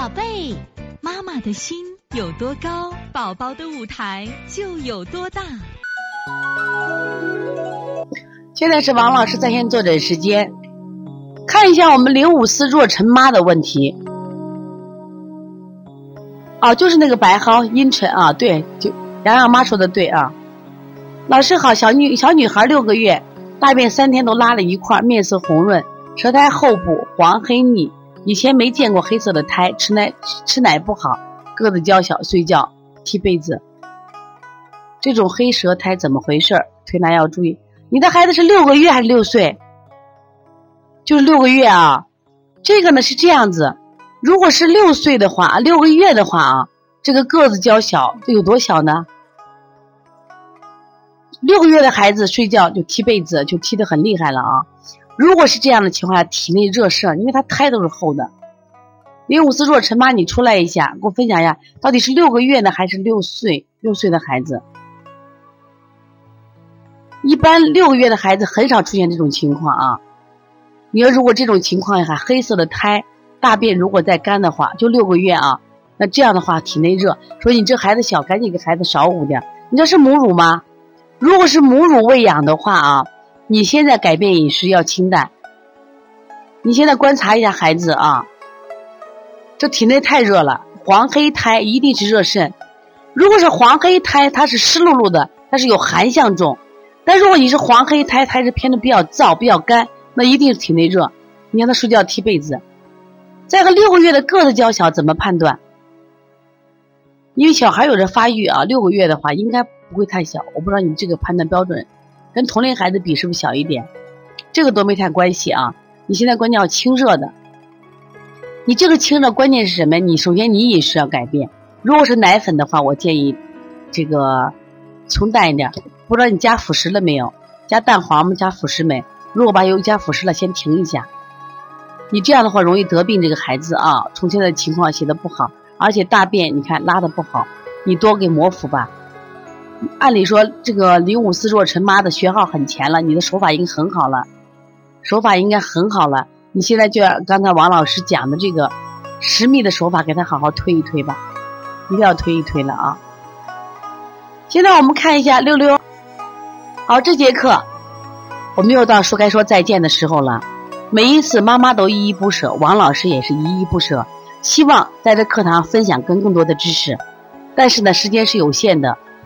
宝贝，妈妈的心有多高，宝宝的舞台就有多大。现在是王老师在线坐诊时间，看一下我们零五四若晨妈的问题。哦，就是那个白蒿阴沉啊，对，就洋洋妈说的对啊。老师好，小女小女孩六个月，大便三天都拉了一块，面色红润，舌苔厚部，黄黑腻。以前没见过黑色的胎，吃奶吃奶不好，个子娇小，睡觉踢被子。这种黑舌苔怎么回事？推拿要注意。你的孩子是六个月还是六岁？就是六个月啊。这个呢是这样子，如果是六岁的话，六个月的话啊，这个个子娇小，这有多小呢？六个月的孩子睡觉就踢被子，就踢得很厉害了啊。如果是这样的情况下，体内热盛，因为他胎都是厚的。零五四若晨妈，你出来一下，给我分享一下，到底是六个月呢还是六岁？六岁的孩子，一般六个月的孩子很少出现这种情况啊。你要如果这种情况下，黑色的胎，大便如果再干的话，就六个月啊，那这样的话体内热，说你这孩子小，赶紧给孩子少捂点。你这是母乳吗？如果是母乳喂养的话啊。你现在改变饮食要清淡。你现在观察一下孩子啊，这体内太热了，黄黑胎一定是热肾。如果是黄黑胎，它是湿漉漉的，它是有寒象重；但如果你是黄黑胎，它是偏的比较燥、比较干，那一定是体内热。你让他睡觉踢被子。再个六个月的个子较小，怎么判断？因为小孩有着发育啊，六个月的话应该不会太小。我不知道你这个判断标准。跟同龄孩子比是不是小一点？这个都没太关系啊。你现在关键要清热的。你这个清热关键是什么？你首先你饮食要改变。如果是奶粉的话，我建议这个清淡一点。不知道你加辅食了没有？加蛋黄吗？加辅食没？如果把油加辅食了，先停一下。你这样的话容易得病。这个孩子啊，从现在情况写的不好，而且大便你看拉的不好，你多给抹腹吧。按理说，这个零五四弱陈妈的学号很前了，你的手法已经很好了，手法应该很好了。你现在就要刚才王老师讲的这个十米的手法，给他好好推一推吧，一定要推一推了啊！现在我们看一下六六，好，这节课我们又到说该说再见的时候了。每一次妈妈都依依不舍，王老师也是依依不舍，希望在这课堂分享更更多的知识，但是呢，时间是有限的。